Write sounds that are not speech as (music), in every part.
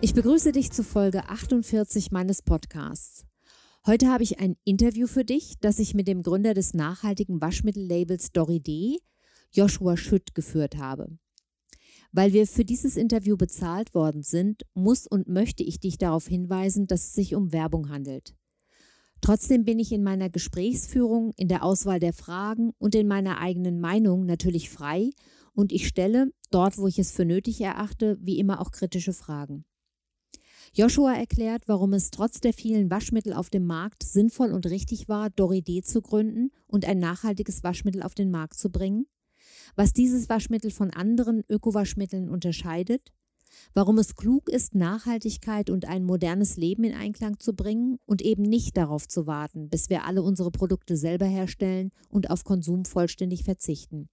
Ich begrüße dich zu Folge 48 meines Podcasts. Heute habe ich ein Interview für dich, das ich mit dem Gründer des nachhaltigen Waschmittellabels D, Joshua Schütt, geführt habe. Weil wir für dieses Interview bezahlt worden sind, muss und möchte ich dich darauf hinweisen, dass es sich um Werbung handelt. Trotzdem bin ich in meiner Gesprächsführung, in der Auswahl der Fragen und in meiner eigenen Meinung natürlich frei und ich stelle, dort wo ich es für nötig erachte, wie immer auch kritische Fragen. Joshua erklärt, warum es trotz der vielen Waschmittel auf dem Markt sinnvoll und richtig war, Doridé zu gründen und ein nachhaltiges Waschmittel auf den Markt zu bringen, was dieses Waschmittel von anderen Ökowaschmitteln unterscheidet, warum es klug ist, Nachhaltigkeit und ein modernes Leben in Einklang zu bringen und eben nicht darauf zu warten, bis wir alle unsere Produkte selber herstellen und auf Konsum vollständig verzichten.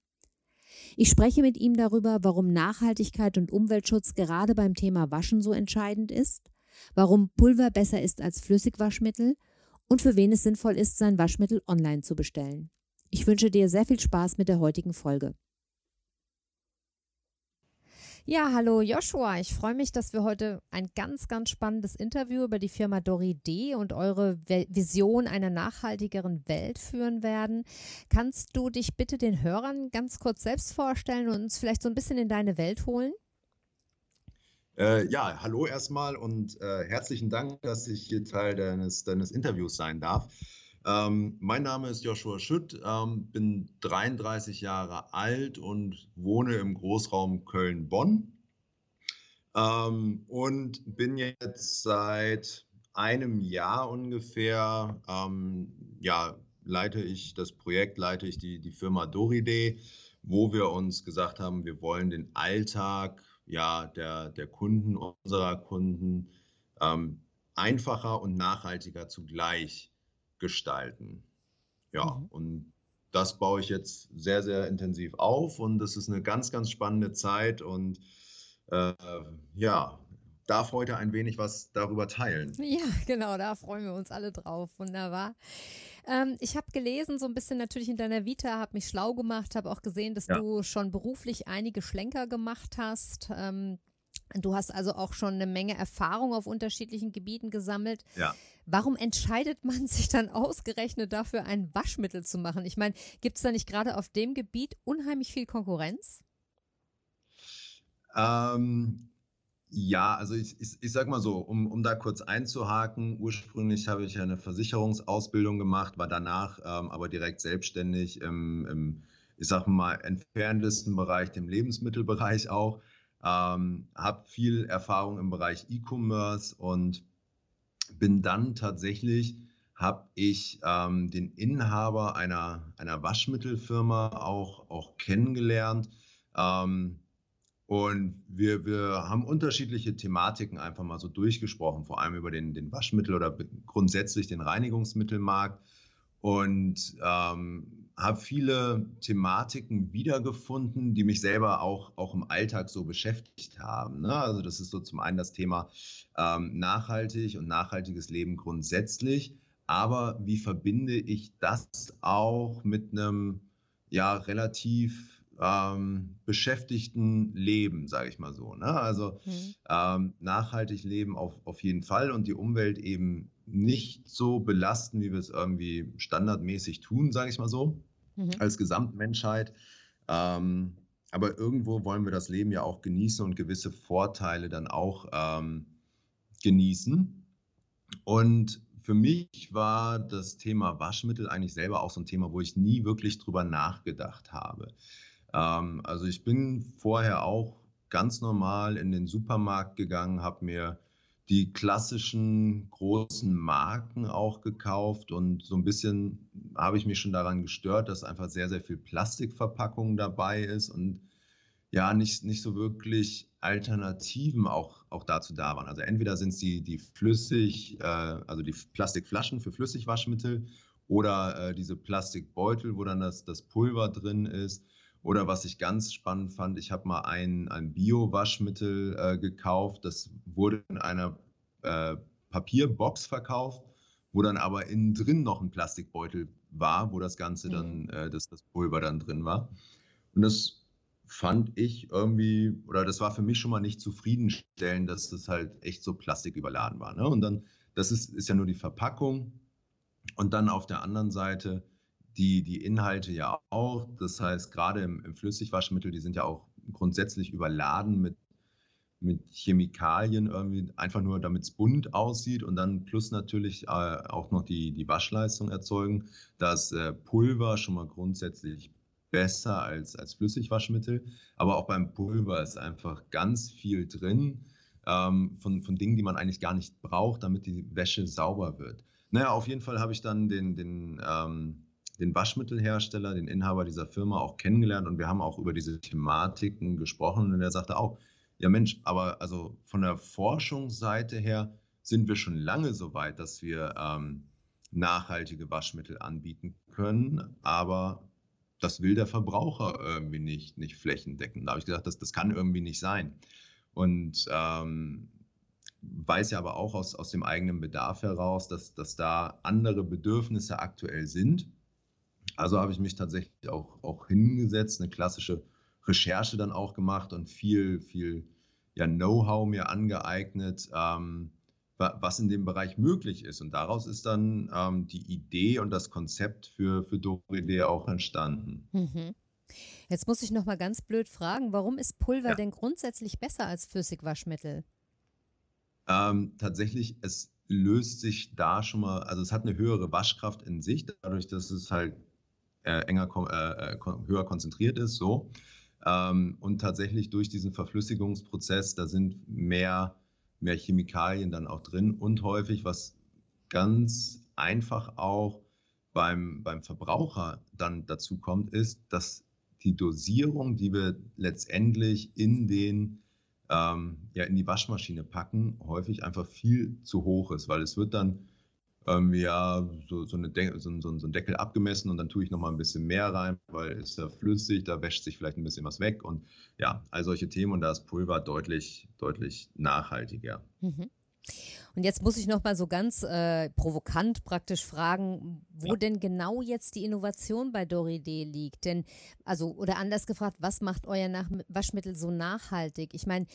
Ich spreche mit ihm darüber, warum Nachhaltigkeit und Umweltschutz gerade beim Thema Waschen so entscheidend ist, warum Pulver besser ist als Flüssigwaschmittel und für wen es sinnvoll ist, sein Waschmittel online zu bestellen. Ich wünsche dir sehr viel Spaß mit der heutigen Folge. Ja, hallo Joshua. Ich freue mich, dass wir heute ein ganz, ganz spannendes Interview über die Firma Dori D und eure Vision einer nachhaltigeren Welt führen werden. Kannst du dich bitte den Hörern ganz kurz selbst vorstellen und uns vielleicht so ein bisschen in deine Welt holen? Äh, ja, hallo erstmal und äh, herzlichen Dank, dass ich hier Teil deines, deines Interviews sein darf. Ähm, mein Name ist Joshua Schütt, ähm, bin 33 Jahre alt und wohne im Großraum Köln-Bonn. Ähm, und bin jetzt seit einem Jahr ungefähr, ähm, ja, leite ich das Projekt, leite ich die, die Firma Doride, wo wir uns gesagt haben, wir wollen den Alltag ja, der, der Kunden, unserer Kunden ähm, einfacher und nachhaltiger zugleich gestalten. Ja, mhm. und das baue ich jetzt sehr, sehr intensiv auf und das ist eine ganz, ganz spannende Zeit und äh, ja, darf heute ein wenig was darüber teilen. (laughs) Ja, genau, da freuen wir uns alle drauf. Wunderbar. Ähm, ich habe gelesen, so ein bisschen natürlich in deiner Vita, habe mich schlau gemacht, habe auch gesehen, dass ja. du schon beruflich einige Schlenker gemacht hast. Ähm, Du hast also auch schon eine Menge Erfahrung auf unterschiedlichen Gebieten gesammelt. Ja. Warum entscheidet man (laughs) sich dann ausgerechnet dafür, ein Waschmittel zu machen? Ich meine, gibt es da nicht gerade auf dem Gebiet unheimlich viel Konkurrenz? Ähm, ja, also ich, ich, ich sag mal so, um, um da kurz einzuhaken, ursprünglich habe ich eine Versicherungsausbildung gemacht, war danach ähm, aber direkt selbstständig im, im, ich sag mal, entferntesten Bereich, dem Lebensmittelbereich auch. Ähm, habe viel Erfahrung im Bereich E-Commerce und bin dann tatsächlich, habe ich ähm, den Inhaber einer, einer Waschmittelfirma auch, auch kennengelernt. Ähm, und wir, wir haben unterschiedliche Thematiken einfach mal so durchgesprochen, vor allem über den, den Waschmittel- oder grundsätzlich den Reinigungsmittelmarkt. Und ähm, habe viele Thematiken wiedergefunden, die mich selber auch, auch im Alltag so beschäftigt haben. Ne? Also das ist so zum einen das Thema ähm, nachhaltig und nachhaltiges Leben grundsätzlich. Aber wie verbinde ich das auch mit einem ja relativ ähm, beschäftigten Leben, sage ich mal so. Ne? Also mhm. ähm, nachhaltig leben auf, auf jeden Fall und die Umwelt eben nicht so belasten, wie wir es irgendwie standardmäßig tun, sage ich mal so, mhm. als Gesamtmenschheit. Ähm, aber irgendwo wollen wir das Leben ja auch genießen und gewisse Vorteile dann auch ähm, genießen. Und für mich war das Thema Waschmittel eigentlich selber auch so ein Thema, wo ich nie wirklich drüber nachgedacht habe. Ähm, also ich bin vorher auch ganz normal in den Supermarkt gegangen, habe mir die klassischen großen Marken auch gekauft und so ein bisschen habe ich mich schon daran gestört, dass einfach sehr, sehr viel Plastikverpackung dabei ist und ja, nicht, nicht so wirklich Alternativen auch, auch dazu da waren. Also entweder sind es die, die flüssig, äh, also die Plastikflaschen für Flüssigwaschmittel oder äh, diese Plastikbeutel, wo dann das, das Pulver drin ist. Oder was ich ganz spannend fand, ich habe mal ein, ein Bio-Waschmittel äh, gekauft. Das wurde in einer äh, Papierbox verkauft, wo dann aber innen drin noch ein Plastikbeutel war, wo das Ganze dann, mhm. äh, das, das Pulver dann drin war. Und das fand ich irgendwie, oder das war für mich schon mal nicht zufriedenstellend, dass das halt echt so plastiküberladen war. Ne? Und dann, das ist, ist ja nur die Verpackung. Und dann auf der anderen Seite die, die Inhalte ja auch. Das heißt, gerade im, im Flüssigwaschmittel, die sind ja auch grundsätzlich überladen mit, mit Chemikalien irgendwie, einfach nur damit es bunt aussieht und dann plus natürlich äh, auch noch die, die Waschleistung erzeugen. Das äh, Pulver schon mal grundsätzlich besser als, als Flüssigwaschmittel. Aber auch beim Pulver ist einfach ganz viel drin ähm, von, von Dingen, die man eigentlich gar nicht braucht, damit die Wäsche sauber wird. Naja, auf jeden Fall habe ich dann den, den, ähm, den Waschmittelhersteller, den Inhaber dieser Firma auch kennengelernt und wir haben auch über diese Thematiken gesprochen und er sagte auch, ja Mensch, aber also von der Forschungsseite her sind wir schon lange so weit, dass wir ähm, nachhaltige Waschmittel anbieten können, aber das will der Verbraucher irgendwie nicht, nicht flächendeckend. Da habe ich gesagt, das, das kann irgendwie nicht sein. Und ähm, weiß ja aber auch aus, aus dem eigenen Bedarf heraus, dass, dass da andere Bedürfnisse aktuell sind. Also habe ich mich tatsächlich auch, auch hingesetzt, eine klassische Recherche dann auch gemacht und viel, viel ja, Know-how mir angeeignet, ähm, was in dem Bereich möglich ist. Und daraus ist dann ähm, die Idee und das Konzept für, für Doridee auch entstanden. Mhm. Jetzt muss ich noch mal ganz blöd fragen, warum ist Pulver ja. denn grundsätzlich besser als Flüssigwaschmittel? Ähm, tatsächlich, es löst sich da schon mal, also es hat eine höhere Waschkraft in sich, dadurch, dass es halt äh, enger, äh, äh höher konzentriert ist, so. Ähm, und tatsächlich durch diesen Verflüssigungsprozess, da sind mehr mehr Chemikalien dann auch drin und häufig, was ganz einfach auch beim, beim Verbraucher dann dazu kommt, ist, dass die Dosierung, die wir letztendlich in den ähm, ja, in die Waschmaschine packen, häufig einfach viel zu hoch ist, weil es wird dann ähm, ja, so, so, eine so, so, so ein Deckel abgemessen und dann tue ich nochmal ein bisschen mehr rein, weil es ist ja flüssig, da wäscht sich vielleicht ein bisschen was weg und ja, all solche Themen und da ist Pulver deutlich, deutlich nachhaltiger. Mhm. Und jetzt muss ich noch mal so ganz äh, provokant praktisch fragen, wo ja. denn genau jetzt die Innovation bei Doride liegt. Denn, also, oder anders gefragt, was macht euer Nach Waschmittel so nachhaltig? Ich meine,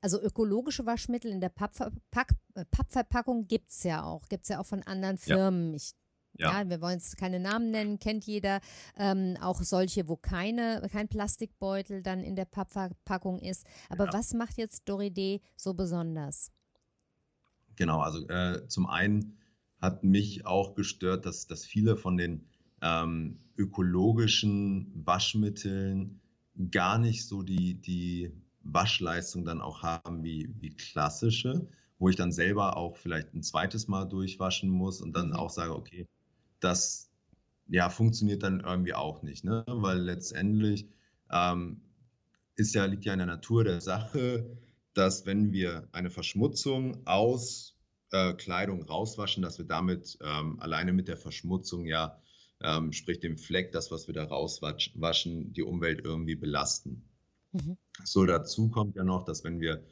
also ökologische Waschmittel in der Pappverpack äh, Pappverpackung gibt es ja auch, gibt es ja auch von anderen Firmen. Ja. Ich ja. ja. wir wollen jetzt keine Namen nennen, kennt jeder. Ähm, auch solche, wo keine, kein Plastikbeutel dann in der Pappverpackung ist. Aber ja. was macht jetzt Doride so besonders? Genau, also äh, zum einen hat mich auch gestört, dass, dass viele von den ähm, ökologischen Waschmitteln gar nicht so die, die Waschleistung dann auch haben wie, wie klassische, wo ich dann selber auch vielleicht ein zweites Mal durchwaschen muss und dann mhm. auch sage, okay, das ja, funktioniert dann irgendwie auch nicht, ne? weil letztendlich ähm, ist ja, liegt ja in der Natur der Sache, dass wenn wir eine Verschmutzung aus äh, Kleidung rauswaschen, dass wir damit ähm, alleine mit der Verschmutzung ja, ähm, sprich dem Fleck, das, was wir da rauswaschen, die Umwelt irgendwie belasten. Mhm. So dazu kommt ja noch, dass wenn wir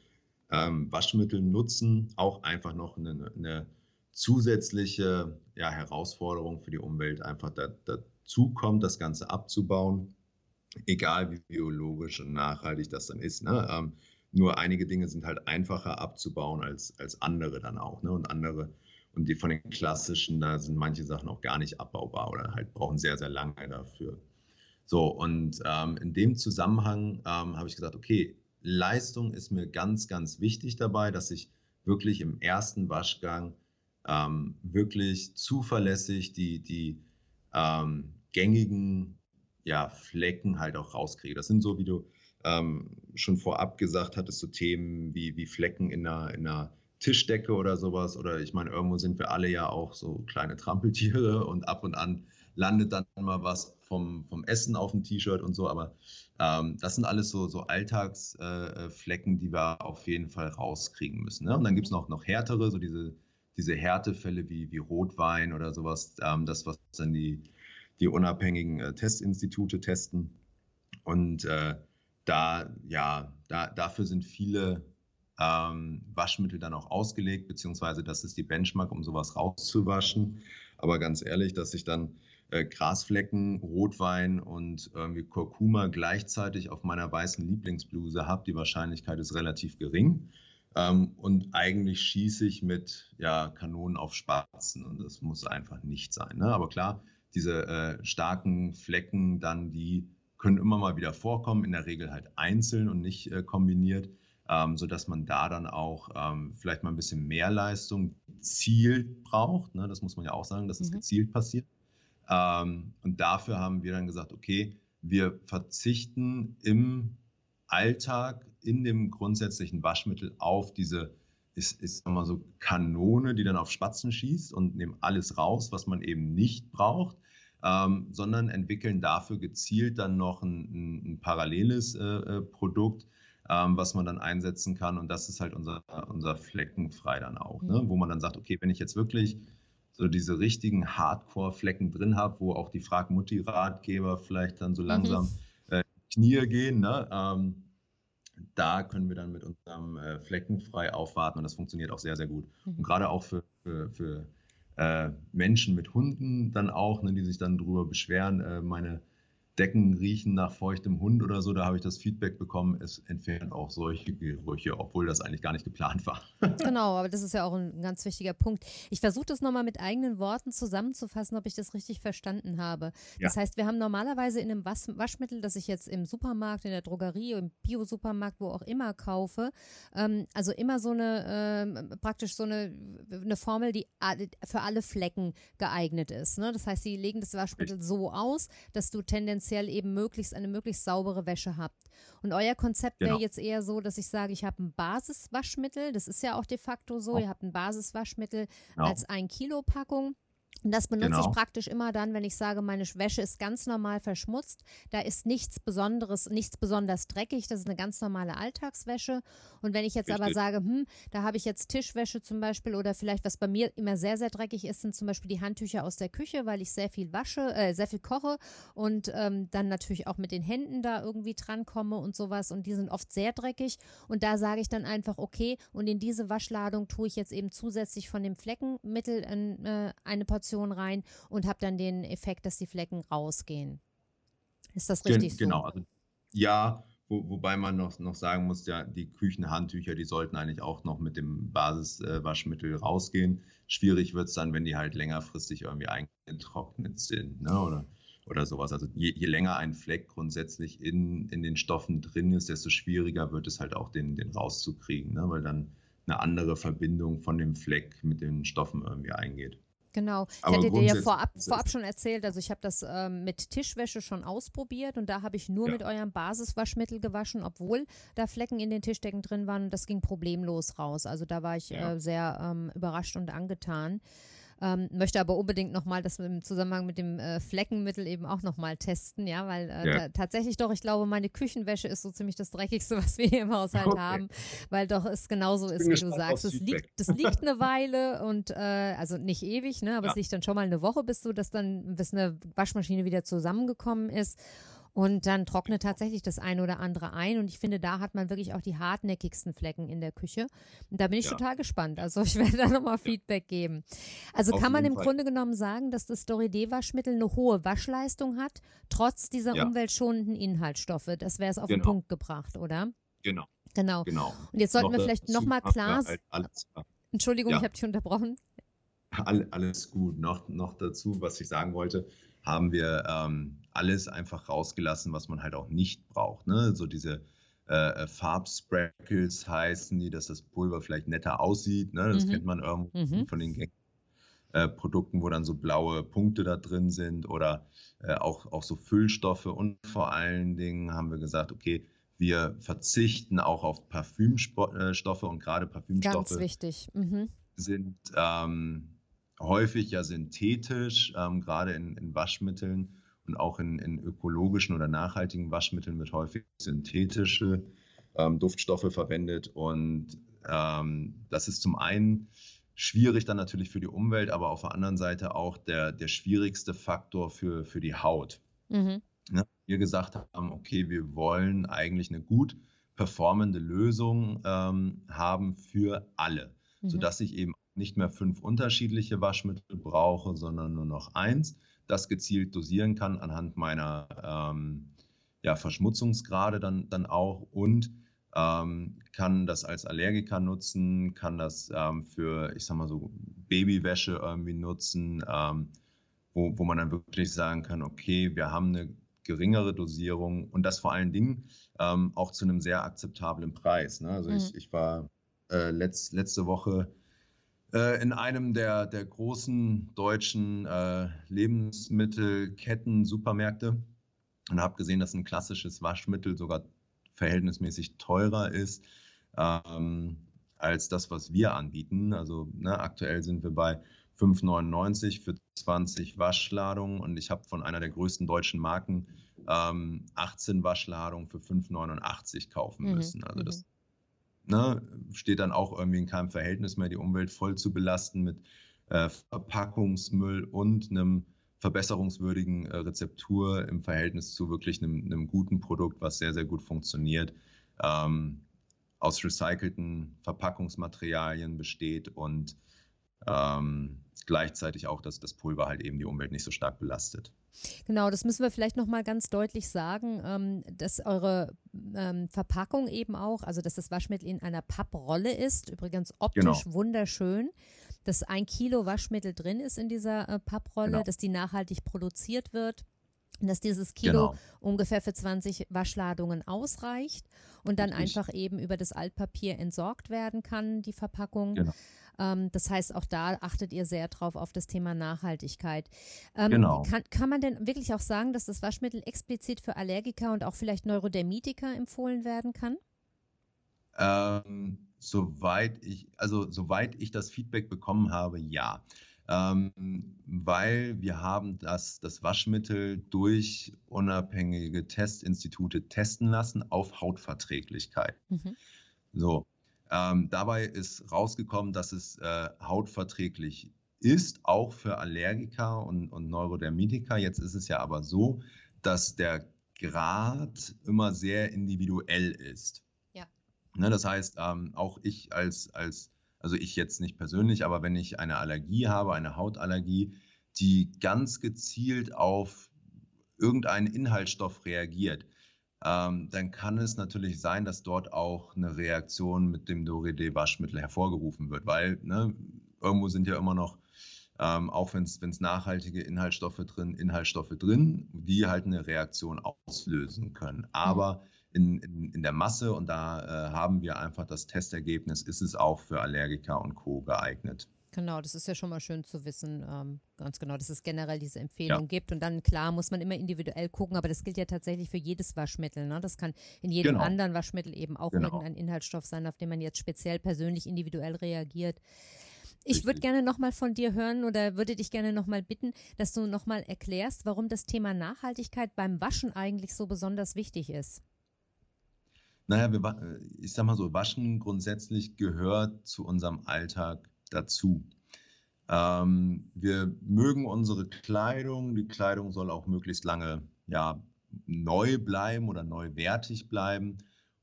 ähm, Waschmittel nutzen, auch einfach noch eine, eine zusätzliche ja, Herausforderung für die Umwelt einfach da, dazu kommt, das Ganze abzubauen, egal wie biologisch und nachhaltig das dann ist. Ne? Ähm, nur einige Dinge sind halt einfacher abzubauen als, als andere dann auch. Ne? Und andere, und die von den klassischen, da sind manche Sachen auch gar nicht abbaubar oder halt brauchen sehr, sehr lange dafür. So, und ähm, in dem Zusammenhang ähm, habe ich gesagt, okay, Leistung ist mir ganz, ganz wichtig dabei, dass ich wirklich im ersten Waschgang ähm, wirklich zuverlässig die, die ähm, gängigen ja, Flecken halt auch rauskriege. Das sind so, wie du ähm, schon vorab gesagt hattest, so Themen wie, wie Flecken in einer, in einer Tischdecke oder sowas. Oder ich meine, irgendwo sind wir alle ja auch so kleine Trampeltiere (laughs) und ab und an landet dann mal was vom, vom Essen auf dem T-Shirt und so, aber ähm, das sind alles so, so Alltagsflecken, äh, die wir auf jeden Fall rauskriegen müssen. Ne? Und dann gibt es noch, noch härtere, so diese, diese Härtefälle wie, wie Rotwein oder sowas, ähm, das, was dann die, die unabhängigen äh, Testinstitute testen. Und äh, da, ja, da, dafür sind viele ähm, Waschmittel dann auch ausgelegt, beziehungsweise das ist die Benchmark, um sowas rauszuwaschen. Aber ganz ehrlich, dass ich dann äh, Grasflecken, Rotwein und irgendwie Kurkuma gleichzeitig auf meiner weißen Lieblingsbluse habe, die Wahrscheinlichkeit ist relativ gering. Ähm, und eigentlich schieße ich mit ja, Kanonen auf Spatzen und das muss einfach nicht sein. Ne? Aber klar, diese äh, starken Flecken dann, die können immer mal wieder vorkommen, in der Regel halt einzeln und nicht äh, kombiniert, ähm, sodass man da dann auch ähm, vielleicht mal ein bisschen mehr Leistung gezielt braucht. Ne? Das muss man ja auch sagen, dass es mhm. gezielt passiert. Ähm, und dafür haben wir dann gesagt, okay, wir verzichten im Alltag in dem grundsätzlichen Waschmittel auf diese ist, ist mal so Kanone, die dann auf Spatzen schießt und nehmen alles raus, was man eben nicht braucht ähm, sondern entwickeln dafür gezielt dann noch ein, ein paralleles äh, äh, Produkt, ähm, was man dann einsetzen kann. Und das ist halt unser, unser Fleckenfrei dann auch, ne? wo man dann sagt, okay, wenn ich jetzt wirklich so diese richtigen Hardcore-Flecken drin habe, wo auch die Frag-Mutti-Ratgeber vielleicht dann so mhm. langsam mhm. äh, Knie gehen, ne? Ähm, da können wir dann mit unserem äh, Fleckenfrei aufwarten und das funktioniert auch sehr, sehr gut. Mhm. Und gerade auch für, für, für Menschen mit Hunden dann auch, ne, die sich dann darüber beschweren, äh, meine Decken riechen nach feuchtem Hund oder so, da habe ich das Feedback bekommen, es entfernt auch solche Gerüche, obwohl das eigentlich gar nicht geplant war. (laughs) Genau, aber das ist ja auch ein ganz wichtiger Punkt. Ich versuche das nochmal mit eigenen Worten zusammenzufassen, ob ich das richtig verstanden habe. Ja. Das heißt, wir haben normalerweise in einem Waschmittel, das ich jetzt im Supermarkt, in der Drogerie, im Biosupermarkt, wo auch immer kaufe, ähm, also immer so eine, äh, praktisch so eine, eine Formel, die für alle Flecken geeignet ist. Ne? Das heißt, sie legen das Waschmittel so aus, dass du tendenziell tendenziell eben möglichst eine möglichst saubere Wäsche habt. Und euer Konzept wäre genau. jetzt eher so, dass ich sage, ich habe ein Basiswaschmittel, das ist ja auch de facto so, oh. ihr habt ein Basiswaschmittel genau. als ein Kilo Packung und das benutze genau. ich praktisch immer dann, wenn ich sage, meine Wäsche ist ganz normal verschmutzt. Da ist nichts Besonderes, nichts besonders dreckig. Das ist eine ganz normale Alltagswäsche. Und wenn ich jetzt Richtig. aber sage, hm, da habe ich jetzt Tischwäsche zum Beispiel oder vielleicht was bei mir immer sehr, sehr dreckig ist, sind zum Beispiel die Handtücher aus der Küche, weil ich sehr viel wasche, äh, sehr viel koche und ähm, dann natürlich auch mit den Händen da irgendwie drankomme und sowas. Und die sind oft sehr dreckig. Und da sage ich dann einfach, okay, und in diese Waschladung tue ich jetzt eben zusätzlich von dem Fleckenmittel äh, eine Portion Portion rein und habe dann den Effekt, dass die Flecken rausgehen. Ist das richtig Gen, genau, so? Also, ja, wo, wobei man noch, noch sagen muss, ja, die Küchenhandtücher, die sollten eigentlich auch noch mit dem Basiswaschmittel äh, rausgehen. Schwierig wird es dann, wenn die halt längerfristig irgendwie eingetrocknet sind ne? oder, oder sowas. Also je, je, länger ein Fleck grundsätzlich in, in den Stoffen drin ist, desto schwieriger wird es halt auch, den, den rauszukriegen, ne? weil dann eine andere Verbindung von dem Fleck mit den Stoffen irgendwie eingeht. Genau. Ich Aber hatte dir ja vorab, vorab schon erzählt, also ich habe das ähm, mit Tischwäsche schon ausprobiert und da habe ich nur ja. mit eurem Basiswaschmittel gewaschen, obwohl da Flecken in den Tischdecken drin waren und das ging problemlos raus. Also da war ich ja. äh, sehr ähm, überrascht und angetan. Ähm, möchte aber unbedingt nochmal das im Zusammenhang mit dem äh, Fleckenmittel eben auch nochmal testen, ja, weil äh, ja. tatsächlich doch, ich glaube, meine Küchenwäsche ist so ziemlich das Dreckigste, (laughs) was wir hier im Haushalt okay. haben, weil doch es genauso ist, wie du sagst. Es liegt, das liegt eine Weile und äh, also nicht ewig, ne, aber ja. es liegt dann schon mal eine Woche, bis du das dann, bis eine Waschmaschine wieder zusammengekommen ist. Und dann trocknet tatsächlich das eine oder andere ein. Und ich finde, da hat man wirklich auch die hartnäckigsten Flecken in der Küche. Und da bin ich ja. total gespannt. Also (laughs) ich werde da nochmal Feedback geben. Also Auf kann man im Fall. Grunde genommen sagen, dass das Story D-Waschmittel eine hohe Waschleistung hat, trotz dieser ja. umweltschonenden Inhaltsstoffe. Das wäre es auf genau. den Punkt gebracht, oder? Genau. Genau. genau. Und jetzt sollten noch wir vielleicht nochmal klar. Halt Entschuldigung, ja. ich habe dich unterbrochen. Alles gut. Noch, noch dazu, was ich sagen wollte haben wir ähm, alles einfach rausgelassen, was man halt auch nicht braucht. Ne? So diese äh, äh Farbsprackles heißen die, dass das Pulver vielleicht netter aussieht. Ne? Das mhm. kennt man irgendwo mhm. von den gängigen äh, Produkten, wo dann so blaue Punkte da drin sind oder äh, auch, auch so Füllstoffe. Und vor allen Dingen haben wir gesagt, okay, wir verzichten auch auf Parfümstoffe äh, und gerade Parfümstoffe Ganz wichtig. Mhm. sind ähm, häufig ja synthetisch, ähm, gerade in, in, Waschmitteln und auch in, in, ökologischen oder nachhaltigen Waschmitteln wird häufig synthetische ähm, Duftstoffe verwendet. Und ähm, das ist zum einen schwierig dann natürlich für die Umwelt, aber auf der anderen Seite auch der, der schwierigste Faktor für, für die Haut. Mhm. Ne? Wir gesagt haben, okay, wir wollen eigentlich eine gut performende Lösung ähm, haben für alle, mhm. sodass ich eben nicht mehr fünf unterschiedliche Waschmittel brauche, sondern nur noch eins, das gezielt dosieren kann anhand meiner ähm, ja, Verschmutzungsgrade dann, dann auch und ähm, kann das als Allergiker nutzen, kann das ähm, für, ich sag mal so, Babywäsche irgendwie nutzen, ähm, wo, wo man dann wirklich sagen kann, okay, wir haben eine geringere Dosierung und das vor allen Dingen ähm, auch zu einem sehr akzeptablen Preis. Ne? Also mhm. ich, ich war äh, letzt, letzte Woche in einem der, der großen deutschen äh, Lebensmittelketten, Supermärkte und habe gesehen, dass ein klassisches Waschmittel sogar verhältnismäßig teurer ist ähm, als das, was wir anbieten. Also ne, aktuell sind wir bei 5,99 für 20 Waschladungen und ich habe von einer der größten deutschen Marken ähm, 18 Waschladungen für 5,89 kaufen mhm. müssen. Also das mhm. Ne, steht dann auch irgendwie in keinem Verhältnis mehr, die Umwelt voll zu belasten mit äh, Verpackungsmüll und einem verbesserungswürdigen äh, Rezeptur im Verhältnis zu wirklich einem, einem, guten Produkt, was sehr, sehr gut funktioniert, ähm, aus recycelten Verpackungsmaterialien besteht und ähm, gleichzeitig auch, dass das Pulver halt eben die Umwelt nicht so stark belastet. Genau, das müssen wir vielleicht nochmal ganz deutlich sagen, ähm, dass eure ähm, Verpackung eben auch, also dass das Waschmittel in einer Papprolle ist, übrigens optisch genau. wunderschön dass ein Kilo Waschmittel drin ist in dieser äh, Papprolle, genau. dass die nachhaltig produziert wird dass dieses Kilo genau. ungefähr für 20 Waschladungen ausreicht und dann Richtig. einfach eben über das Altpapier entsorgt werden kann, die Verpackung. Genau. Ähm, das heißt, auch da achtet ihr sehr drauf auf das Thema Nachhaltigkeit. Ähm, genau. Kann, kann man denn wirklich auch sagen, dass das Waschmittel explizit für Allergiker und auch vielleicht Neurodermitiker empfohlen werden kann? Ähm, soweit ich, also soweit ich das Feedback bekommen habe, ja. Ähm, weil wir haben das, das Waschmittel durch unabhängige Testinstitute testen lassen auf Hautverträglichkeit. Mhm. So, ähm, dabei ist rausgekommen, dass es äh, hautverträglich ist, auch für Allergiker und, und Neurodermitiker. Jetzt ist es ja aber so, dass der Grad immer sehr individuell ist. Ne, das heißt, ähm, auch ich als, als, also ich jetzt nicht persönlich, aber wenn ich eine Allergie habe, eine Hautallergie, die ganz gezielt auf irgendeinen Inhaltsstoff reagiert, ähm, dann kann es natürlich sein, dass dort auch eine Reaktion mit dem Doride-Waschmittel hervorgerufen wird, weil ne, irgendwo sind ja immer noch, ähm, auch wenn es nachhaltige Inhaltsstoffe drin, Inhaltsstoffe drin, die halt eine Reaktion auslösen können. Aber mhm in, in, in der Masse und da äh, haben wir einfach das Testergebnis, ist es auch für Allergiker und Co. geeignet. Genau, das ist ja schon mal schön zu wissen, ähm, ganz genau, dass es generell diese Empfehlung ja. gibt. Und dann, klar, muss man immer individuell gucken, aber das gilt ja tatsächlich für jedes Waschmittel. Ne? Das kann in jedem genau. anderen Waschmittel eben auch genau. irgendein Inhaltsstoff sein, auf den man jetzt speziell persönlich individuell reagiert. Ich würde gerne nochmal von dir hören oder würde dich gerne nochmal bitten, dass du nochmal erklärst, warum das Thema Nachhaltigkeit beim Waschen eigentlich so besonders wichtig ist. Naja, wir, äh, ich sag mal so, Waschen grundsätzlich gehört zu unserem Alltag dazu. Ähm, wir mögen unsere Kleidung. Die Kleidung soll auch möglichst lange ja, neu bleiben oder neuwertig bleiben.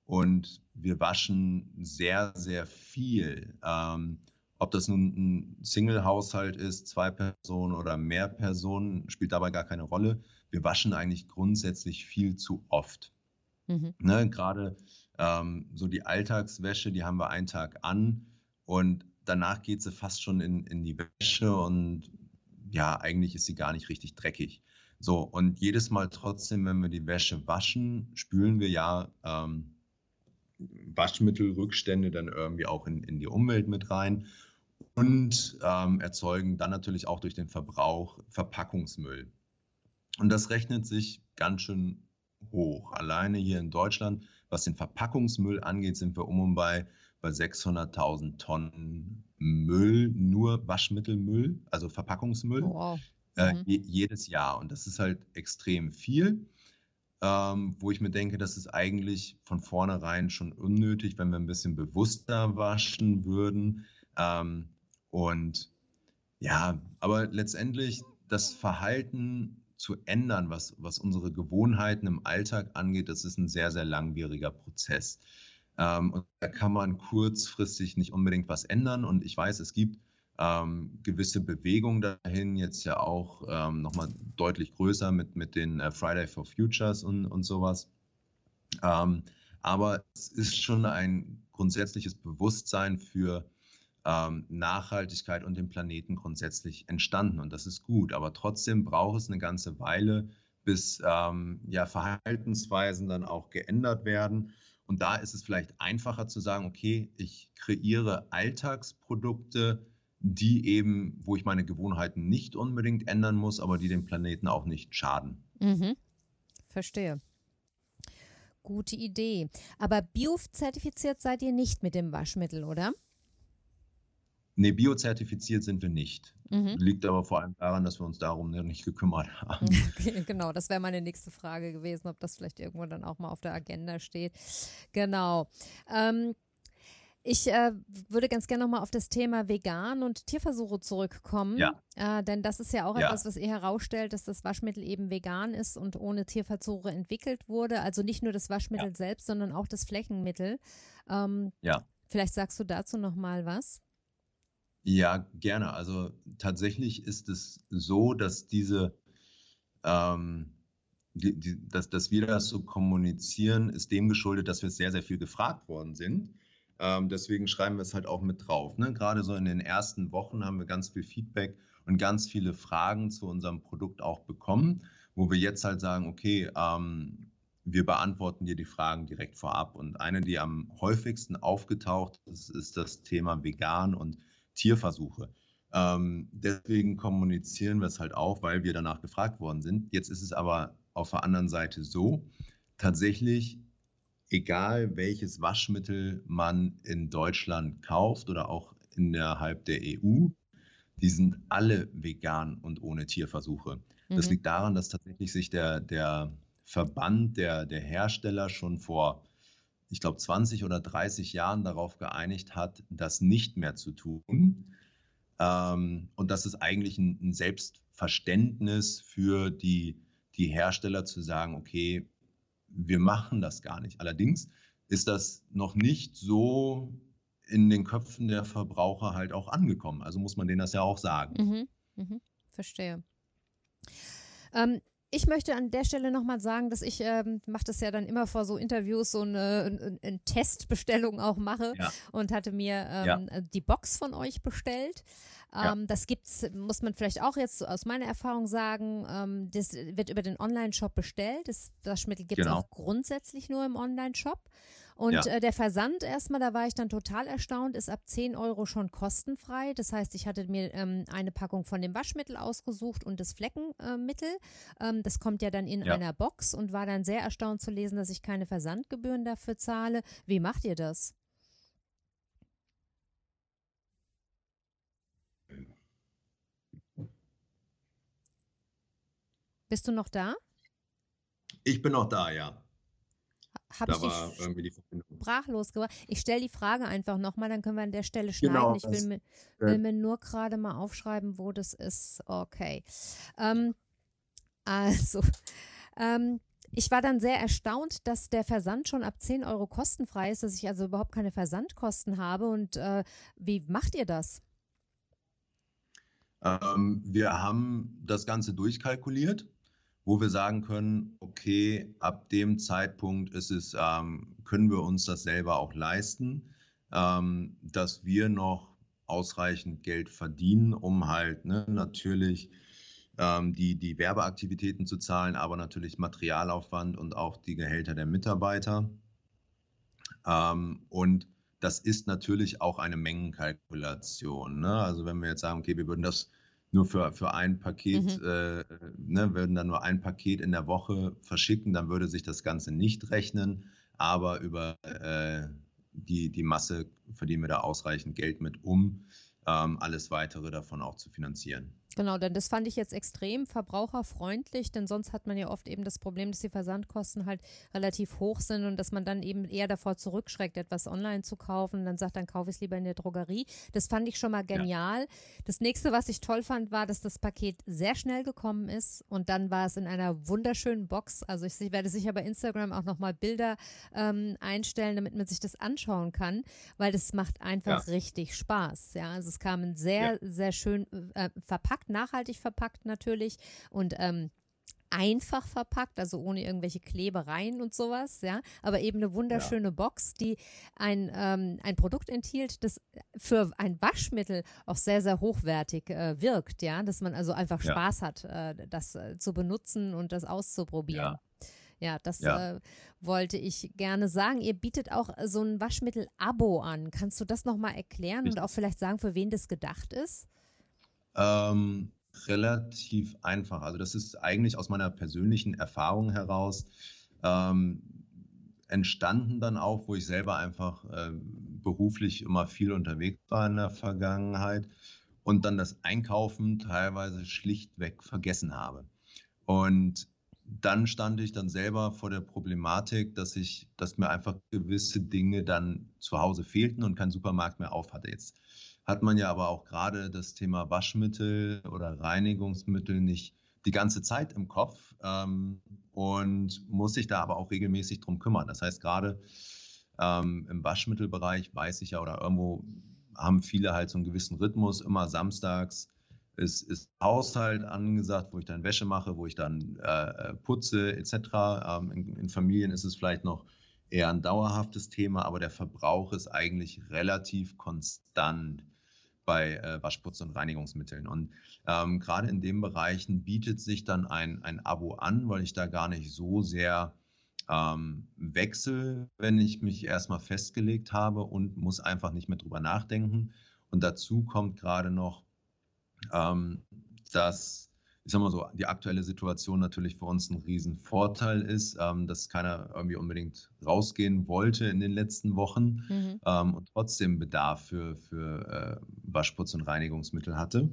Und wir waschen sehr, sehr viel. Ähm, ob das nun ein Single-Haushalt ist, zwei Personen oder mehr Personen, spielt dabei gar keine Rolle. Wir waschen eigentlich grundsätzlich viel zu oft. Mhm. Ne, Gerade ähm, so die Alltagswäsche, die haben wir einen Tag an und danach geht sie fast schon in, in die Wäsche und ja, eigentlich ist sie gar nicht richtig dreckig. So, und jedes Mal trotzdem, wenn wir die Wäsche waschen, spülen wir ja ähm, Waschmittelrückstände dann irgendwie auch in, in die Umwelt mit rein und ähm, erzeugen dann natürlich auch durch den Verbrauch Verpackungsmüll. Und das rechnet sich ganz schön hoch. Alleine hier in Deutschland, was den Verpackungsmüll angeht, sind wir um und bei, bei 600.000 Tonnen Müll, nur Waschmittelmüll, also Verpackungsmüll, wow. äh, mhm. jedes Jahr. Und das ist halt extrem viel ähm, wo ich mir denke, das ist eigentlich von vornherein schon unnötig, wenn wir ein bisschen bewusster waschen würden. Ähm, und ja, aber letztendlich das Verhalten zu ändern, was, was unsere Gewohnheiten im Alltag angeht, das ist ein sehr, sehr langwieriger Prozess. Ähm, und da kann man kurzfristig nicht unbedingt was ändern. Und ich weiß, es gibt ähm, gewisse Bewegung dahin, jetzt ja auch ähm, nochmal deutlich größer mit, mit den äh, Friday for Futures und, und sowas. Ähm, aber es ist schon ein grundsätzliches Bewusstsein für ähm, Nachhaltigkeit und den Planeten grundsätzlich entstanden und das ist gut. Aber trotzdem braucht es eine ganze Weile, bis ähm, ja, Verhaltensweisen dann auch geändert werden. Und da ist es vielleicht einfacher zu sagen, okay, ich kreiere Alltagsprodukte, die eben, wo ich meine Gewohnheiten nicht unbedingt ändern muss, aber die dem Planeten auch nicht schaden. Mhm. Verstehe. Gute Idee. Aber biozertifiziert seid ihr nicht mit dem Waschmittel, oder? Nee, biozertifiziert sind wir nicht. Mhm. Liegt aber vor allem daran, dass wir uns darum nicht gekümmert haben. (laughs) Genau, das wäre meine nächste Frage gewesen, ob das vielleicht irgendwo dann auch mal auf der Agenda steht. Genau. Ähm, ich äh, würde ganz gerne nochmal auf das Thema Vegan und Tierversuche zurückkommen. Ja. Äh, denn das ist ja auch ja. etwas, was ihr herausstellt, dass das Waschmittel eben vegan ist und ohne Tierversuche entwickelt wurde. Also nicht nur das Waschmittel ja. selbst, sondern auch das Fleckenmittel. Ähm, ja. Vielleicht sagst du dazu nochmal was? Ja, gerne. Also tatsächlich ist es so, dass diese ähm, die, die, dass, dass wir das so kommunizieren, ist dem geschuldet, dass wir sehr, sehr viel gefragt worden sind. Ähm, deswegen schreiben wir es halt auch mit drauf. Ne? Gerade so in den ersten Wochen haben wir ganz viel Feedback und ganz viele Fragen zu unserem Produkt auch bekommen, wo wir jetzt halt sagen, okay, ähm, wir beantworten dir die Fragen direkt vorab. Und eine, die am häufigsten aufgetaucht ist, ist das Thema Vegan und Tierversuche. Ähm, deswegen kommunizieren wir es halt auch, weil wir danach gefragt worden sind. Jetzt ist es aber auf der anderen Seite so, tatsächlich egal welches Waschmittel man in Deutschland kauft oder auch innerhalb der EU, die sind alle vegan und ohne Tierversuche. Mhm. Das liegt daran, dass tatsächlich sich der, der Verband der, der Hersteller schon vor, ich glaube, 20 oder 30 Jahren darauf geeinigt hat, das nicht mehr zu tun. Ähm, und das ist eigentlich ein, ein Selbstverständnis für die, die Hersteller zu sagen, okay, wir machen das gar nicht. Allerdings ist das noch nicht so in den Köpfen der Verbraucher halt auch angekommen. Also muss man denen das ja auch sagen. Mhm, mhm, verstehe. Ähm, ich möchte an der Stelle nochmal sagen, dass ich ähm, mache das ja dann immer vor so Interviews so eine, eine, eine Testbestellung auch mache ja. und hatte mir ähm, ja. die Box von euch bestellt. Ja. Ähm, das gibt's, muss man vielleicht auch jetzt aus meiner Erfahrung sagen, ähm, das wird über den Online-Shop bestellt. Das Waschmittel gibt es genau. auch grundsätzlich nur im Online-Shop. Und ja. äh, der Versand erstmal, da war ich dann total erstaunt, ist ab 10 Euro schon kostenfrei. Das heißt, ich hatte mir ähm, eine Packung von dem Waschmittel ausgesucht und das Fleckenmittel. Äh, ähm, das kommt ja dann in ja. einer Box und war dann sehr erstaunt zu lesen, dass ich keine Versandgebühren dafür zahle. Wie macht ihr das? Bist du noch da? Ich bin noch da, ja. Habe ich war irgendwie die Verbindung. sprachlos gemacht. Ich stelle die Frage einfach nochmal, dann können wir an der Stelle schneiden. Genau, ich will, mir, will mir nur gerade mal aufschreiben, wo das ist. Okay. Ähm, also, ähm, ich war dann sehr erstaunt, dass der Versand schon ab 10 Euro kostenfrei ist, dass ich also überhaupt keine Versandkosten habe. Und äh, wie macht ihr das? Ähm, wir haben das Ganze durchkalkuliert wo wir sagen können, okay, ab dem Zeitpunkt ist es, ähm, können wir uns das selber auch leisten, ähm, dass wir noch ausreichend Geld verdienen, um halt ne, natürlich ähm, die, die Werbeaktivitäten zu zahlen, aber natürlich Materialaufwand und auch die Gehälter der Mitarbeiter. Ähm, und das ist natürlich auch eine Mengenkalkulation. Ne? Also wenn wir jetzt sagen, okay, wir würden das nur für, für ein Paket, mhm. äh, ne, würden dann nur ein Paket in der Woche verschicken, dann würde sich das Ganze nicht rechnen. Aber über äh, die, die Masse verdienen wir da ausreichend Geld mit, um ähm, alles weitere davon auch zu finanzieren. Genau, denn das fand ich jetzt extrem verbraucherfreundlich, denn sonst hat man ja oft eben das Problem, dass die Versandkosten halt relativ hoch sind und dass man dann eben eher davor zurückschreckt, etwas online zu kaufen. Und dann sagt, dann kaufe ich es lieber in der Drogerie. Das fand ich schon mal genial. Ja. Das nächste, was ich toll fand, war, dass das Paket sehr schnell gekommen ist und dann war es in einer wunderschönen Box. Also ich, ich werde sicher bei Instagram auch nochmal Bilder ähm, einstellen, damit man sich das anschauen kann, weil das macht einfach ja. richtig Spaß. Ja, also es kam sehr, ja. sehr schön äh, verpackt verpackt, nachhaltig verpackt natürlich und ähm, einfach verpackt, also ohne irgendwelche Klebereien und sowas, ja, aber eben eine wunderschöne ja. Box, die ein, ähm, ein Produkt enthielt, das für ein Waschmittel auch sehr, sehr hochwertig äh, wirkt, ja, dass man also einfach ja. Spaß hat, äh, das äh, zu benutzen und das auszuprobieren. Ja. Ja, das ja. Äh, wollte ich gerne sagen. Ihr bietet auch so ein Waschmittel-Abo an. Kannst du das nochmal erklären Richtig. und auch vielleicht sagen, für wen das gedacht ist? Ähm, relativ einfach. Also das ist eigentlich aus meiner persönlichen Erfahrung heraus ähm, entstanden dann auch, wo ich selber einfach äh, beruflich immer viel unterwegs war in der Vergangenheit und dann das Einkaufen teilweise schlichtweg vergessen habe. Und dann stand ich dann selber vor der Problematik, dass ich, dass mir einfach gewisse Dinge dann zu Hause fehlten und kein Supermarkt mehr auf hatte. Jetzt hat man ja aber auch gerade das Thema Waschmittel oder Reinigungsmittel nicht die ganze Zeit im Kopf ähm, und muss sich da aber auch regelmäßig drum kümmern. Das heißt, gerade ähm, im Waschmittelbereich weiß ich ja oder irgendwo haben viele halt so einen gewissen Rhythmus. Immer samstags ist, ist Haushalt angesagt, wo ich dann Wäsche mache, wo ich dann äh, putze etc. Ähm, in, in Familien ist es vielleicht noch eher ein dauerhaftes Thema, aber der Verbrauch ist eigentlich relativ konstant bei äh, Waschputz- und Reinigungsmitteln. Und ähm, gerade in den Bereichen bietet sich dann ein, ein Abo an, weil ich da gar nicht so sehr ähm, wechsle, wenn ich mich erstmal festgelegt habe und muss einfach nicht mehr drüber nachdenken. Und dazu kommt gerade noch, ähm, dass ich sag mal so, die aktuelle Situation natürlich für uns ein Riesenvorteil ist, ähm, dass keiner irgendwie unbedingt rausgehen wollte in den letzten Wochen mhm. ähm, und trotzdem Bedarf für, für äh, Waschputz- und Reinigungsmittel hatte.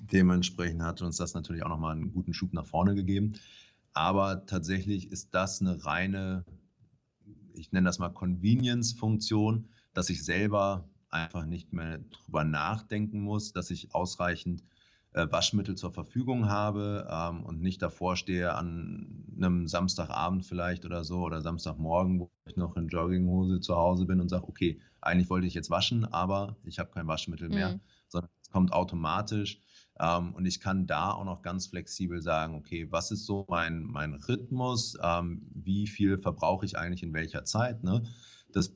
Dementsprechend hat uns das natürlich auch nochmal einen guten Schub nach vorne gegeben. Aber tatsächlich ist das eine reine, ich nenne das mal Convenience-Funktion, dass ich selber einfach nicht mehr drüber nachdenken muss, dass ich ausreichend Waschmittel zur Verfügung habe ähm, und nicht davor stehe an einem Samstagabend vielleicht oder so oder Samstagmorgen, wo ich noch in Jogginghose zu Hause bin und sage, okay, eigentlich wollte ich jetzt waschen, aber ich habe kein Waschmittel mehr, mhm. sondern es kommt automatisch. Ähm, und ich kann da auch noch ganz flexibel sagen, okay, was ist so mein, mein Rhythmus? Ähm, wie viel verbrauche ich eigentlich in welcher Zeit? Ne? Das,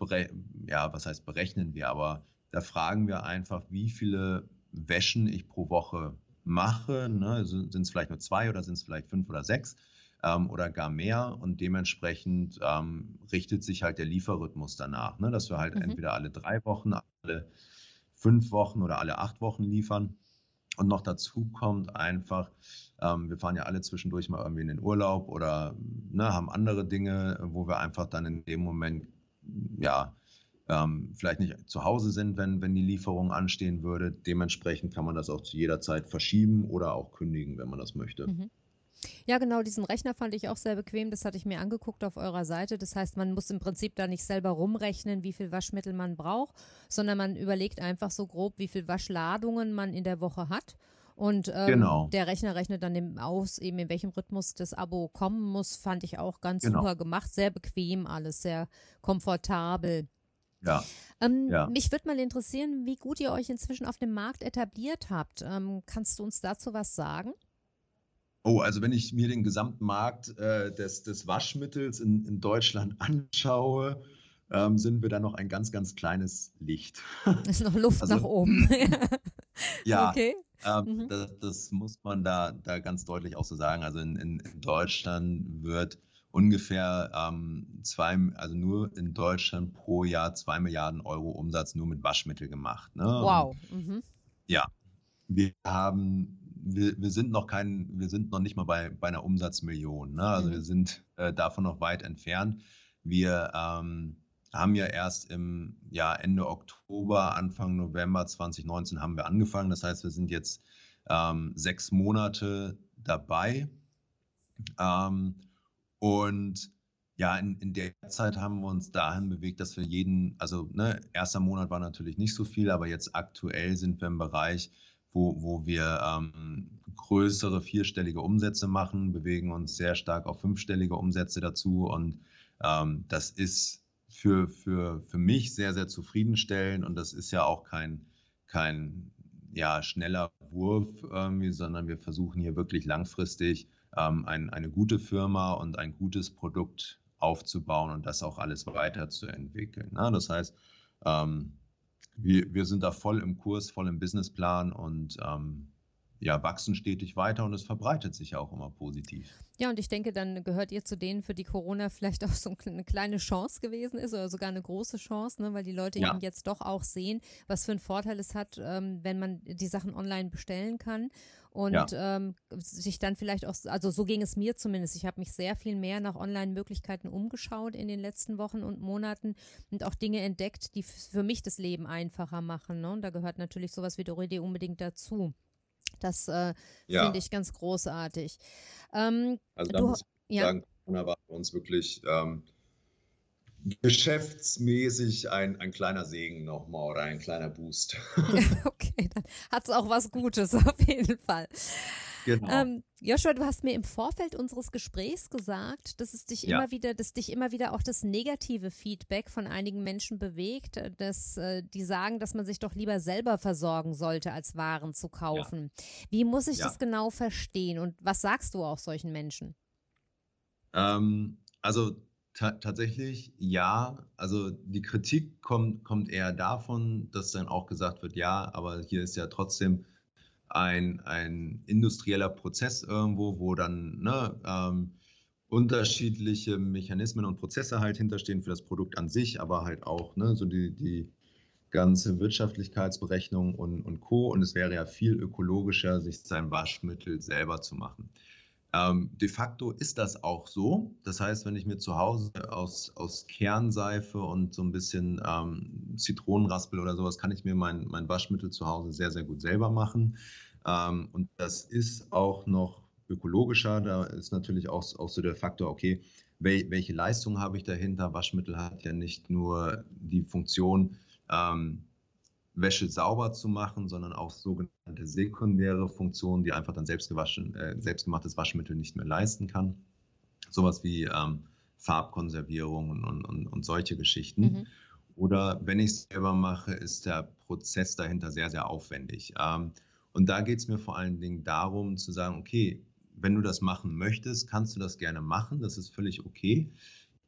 ja, was heißt berechnen wir, aber da fragen wir einfach, wie viele Wäschen ich pro Woche mache, ne, sind es vielleicht nur zwei oder sind es vielleicht fünf oder sechs ähm, oder gar mehr und dementsprechend ähm, richtet sich halt der Lieferrhythmus danach, ne, dass wir halt mhm. entweder alle drei Wochen, alle fünf Wochen oder alle acht Wochen liefern. Und noch dazu kommt einfach, ähm, wir fahren ja alle zwischendurch mal irgendwie in den Urlaub oder ne, haben andere Dinge, wo wir einfach dann in dem Moment ja ähm, vielleicht nicht zu Hause sind, wenn, wenn die Lieferung anstehen würde. Dementsprechend kann man das auch zu jeder Zeit verschieben oder auch kündigen, wenn man das möchte. Mhm. Ja, genau, diesen Rechner fand ich auch sehr bequem. Das hatte ich mir angeguckt auf eurer Seite. Das heißt, man muss im Prinzip da nicht selber rumrechnen, wie viel Waschmittel man braucht, sondern man überlegt einfach so grob, wie viel Waschladungen man in der Woche hat. Und ähm, genau. der Rechner rechnet dann aus, eben in welchem Rhythmus das Abo kommen muss, fand ich auch ganz genau. super gemacht. Sehr bequem alles, sehr komfortabel. Ja. Ähm, ja. Mich würde mal interessieren, wie gut ihr euch inzwischen auf dem Markt etabliert habt. Ähm, kannst du uns dazu was sagen? Oh, also wenn ich mir den gesamten Markt äh, des, des Waschmittels in, in Deutschland (laughs) anschaue, ähm, sind wir da noch ein ganz, ganz kleines Licht. (laughs) Ist noch Luft also, nach oben. (laughs) ja, okay. Ähm, mhm. das, das, muss man da, da ganz deutlich auch so sagen. Also in, in, in Deutschland wird ungefähr ähm, zwei, also nur in Deutschland pro Jahr zwei Milliarden Euro Umsatz nur mit Waschmittel gemacht. Ne? Wow. Mhm. Ja. wir haben, wir, wir sind noch kein, wir sind noch nicht mal bei, bei einer Umsatzmillion. Ne? Also mhm. wir sind äh, davon noch weit entfernt. Wir ähm, haben ja erst im ja, Ende Oktober, Anfang November 2019 haben wir angefangen. Das heißt, wir sind jetzt ähm, sechs Monate dabei. Ähm, und ja, in, in der Zeit haben wir uns dahin bewegt, dass wir jeden, also ne, erster Monat war natürlich nicht so viel, aber jetzt aktuell sind wir im Bereich, wo, wo wir ähm, größere vierstellige Umsätze machen, bewegen uns sehr stark auf fünfstellige Umsätze dazu. Und ähm, das ist für, für, für mich sehr, sehr zufriedenstellend. Und das ist ja auch kein, kein ja, schneller Wurf irgendwie, sondern wir versuchen hier wirklich langfristig ähm, ein, eine gute Firma und ein gutes Produkt aufzubauen und das auch alles weiterzuentwickeln. Ne? Das heißt, ähm, wir, wir sind da voll im Kurs, voll im Businessplan und ähm, ja, wachsen stetig weiter und es verbreitet sich ja auch immer positiv. Ja, und ich denke, dann gehört ihr zu denen, für die Corona vielleicht auch so eine kleine Chance gewesen ist oder sogar eine große Chance, ne, weil die Leute ja. eben jetzt doch auch sehen, was für einen Vorteil es hat, ähm, wenn man die Sachen online bestellen kann und ja. ähm, sich dann vielleicht auch, also so ging es mir zumindest. Ich habe mich sehr viel mehr nach Online-Möglichkeiten umgeschaut in den letzten Wochen und Monaten und auch Dinge entdeckt, die für mich das Leben einfacher machen. Ne? Und da gehört natürlich sowas wie Doride unbedingt dazu. Das äh, ja. finde ich ganz großartig. Ähm, also da du, muss ich ja. sagen, Corona war für uns wirklich ähm, geschäftsmäßig ein, ein kleiner Segen nochmal oder ein kleiner Boost. (laughs) okay, dann hat es auch was Gutes auf jeden Fall. Genau. Ähm, Joshua, du hast mir im Vorfeld unseres Gesprächs gesagt, dass es dich ja. immer wieder, dass dich immer wieder auch das negative Feedback von einigen Menschen bewegt, äh, dass äh, die sagen, dass man sich doch lieber selber versorgen sollte, als Waren zu kaufen. Ja. Wie muss ich ja. das genau verstehen und was sagst du auch solchen Menschen? Ähm, also tatsächlich ja. Also die Kritik kommt, kommt eher davon, dass dann auch gesagt wird, ja, aber hier ist ja trotzdem ein, ein industrieller Prozess irgendwo, wo dann ne, ähm, unterschiedliche Mechanismen und Prozesse halt hinterstehen für das Produkt an sich, aber halt auch ne, so die, die ganze Wirtschaftlichkeitsberechnung und, und Co. Und es wäre ja viel ökologischer, sich sein Waschmittel selber zu machen. Ähm, de facto ist das auch so. Das heißt, wenn ich mir zu Hause aus, aus Kernseife und so ein bisschen ähm, Zitronenraspel oder sowas, kann ich mir mein, mein Waschmittel zu Hause sehr, sehr gut selber machen. Ähm, und das ist auch noch ökologischer. Da ist natürlich auch, auch so der Faktor, okay, wel, welche Leistung habe ich dahinter? Waschmittel hat ja nicht nur die Funktion, ähm, Wäsche sauber zu machen, sondern auch sogenannte sekundäre Funktionen, die einfach dann selbstgewaschen, äh, selbstgemachtes Waschmittel nicht mehr leisten kann. Sowas wie ähm, Farbkonservierung und, und, und, solche Geschichten. Mhm. Oder wenn ich es selber mache, ist der Prozess dahinter sehr, sehr aufwendig. Ähm, und da geht es mir vor allen Dingen darum zu sagen, okay, wenn du das machen möchtest, kannst du das gerne machen, das ist völlig okay.